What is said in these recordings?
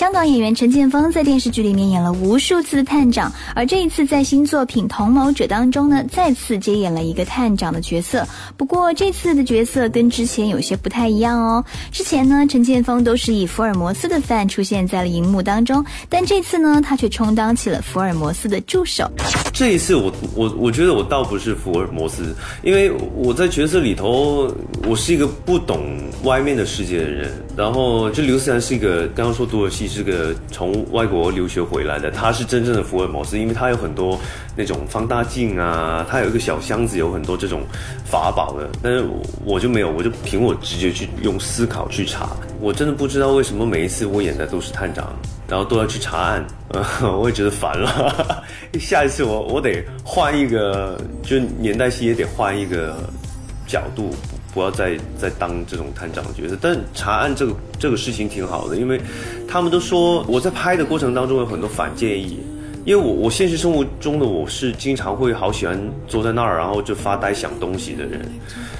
香港演员陈建锋在电视剧里面演了无数次的探长，而这一次在新作品《同谋者》当中呢，再次接演了一个探长的角色。不过这次的角色跟之前有些不太一样哦。之前呢，陈建锋都是以福尔摩斯的范出现在了荧幕当中，但这次呢，他却充当起了福尔摩斯的助手。这一次我我我觉得我倒不是福尔摩斯，因为我在角色里头，我是一个不懂外面的世界的人。然后，就刘思然是一个刚刚说多了戏是个从外国留学回来的，他是真正的福尔摩斯，因为他有很多那种放大镜啊，他有一个小箱子，有很多这种法宝的。但是我就没有，我就凭我直接去用思考去查。我真的不知道为什么每一次我演的都是探长，然后都要去查案，我也觉得烦了。下一次我我得换一个，就年代戏也得换一个角度。不要再再当这种探长的角色，但查案这个这个事情挺好的，因为他们都说我在拍的过程当中有很多反建议，因为我我现实生活中的我是经常会好喜欢坐在那儿，然后就发呆想东西的人，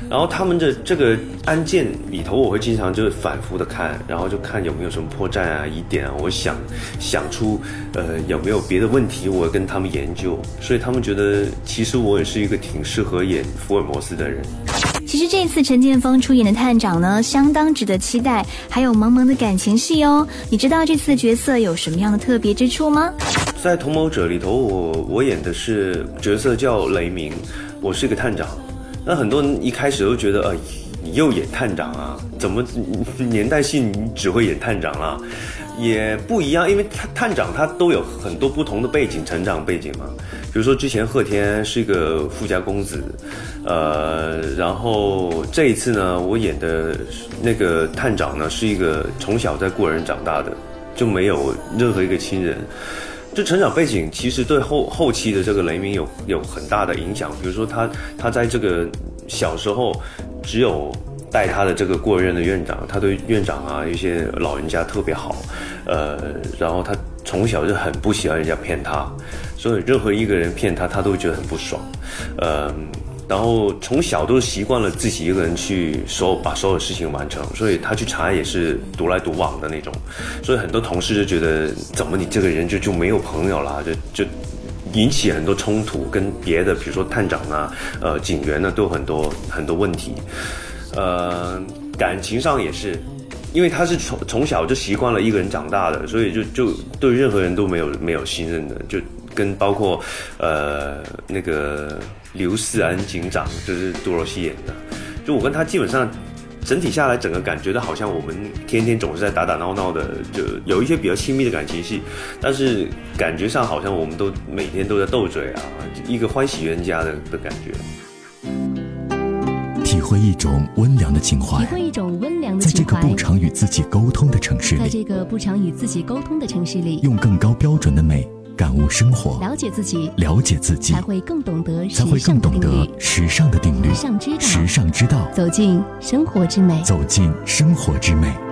然后他们的这个案件里头，我会经常就是反复的看，然后就看有没有什么破绽啊、疑点啊，我想想出呃有没有别的问题，我跟他们研究，所以他们觉得其实我也是一个挺适合演福尔摩斯的人。其实这次陈建锋出演的探长呢，相当值得期待，还有萌萌的感情戏哦。你知道这次的角色有什么样的特别之处吗？在《同谋者》里头，我我演的是角色叫雷鸣，我是一个探长。那很多人一开始都觉得，呃，你又演探长啊？怎么年代戏你只会演探长啦？也不一样，因为探探长他都有很多不同的背景、成长背景嘛。比如说之前贺天是一个富家公子，呃，然后这一次呢，我演的那个探长呢是一个从小在孤儿院长大的，就没有任何一个亲人。就成长背景其实对后后期的这个雷鸣有有很大的影响。比如说他他在这个小时候只有带他的这个孤儿院的院长，他对院长啊一些老人家特别好，呃，然后他从小就很不喜欢人家骗他。所以任何一个人骗他，他都会觉得很不爽，嗯，然后从小都习惯了自己一个人去所有把所有事情完成，所以他去查也是独来独往的那种，所以很多同事就觉得怎么你这个人就就没有朋友啦，就就引起很多冲突，跟别的比如说探长啊、呃警员呢都有很多很多问题，呃，感情上也是，因为他是从从小就习惯了一个人长大的，所以就就对任何人都没有没有信任的就。跟包括，呃，那个刘思安警长，就是杜若溪演的，就我跟他基本上整体下来，整个感觉到好像我们天天总是在打打闹闹的，就有一些比较亲密的感情戏，但是感觉上好像我们都每天都在斗嘴啊，一个欢喜冤家的的感觉。体会一种温良的情怀，体会一种温良的情怀，在这个不常与自己沟通的城市里，在这个不常与自己沟通的城市里，用更高标准的美。感悟生活，了解自己，了解自己，才会更懂得才会更懂得时尚的定律。时尚之道，时尚之道，走进生活之美，走进生活之美。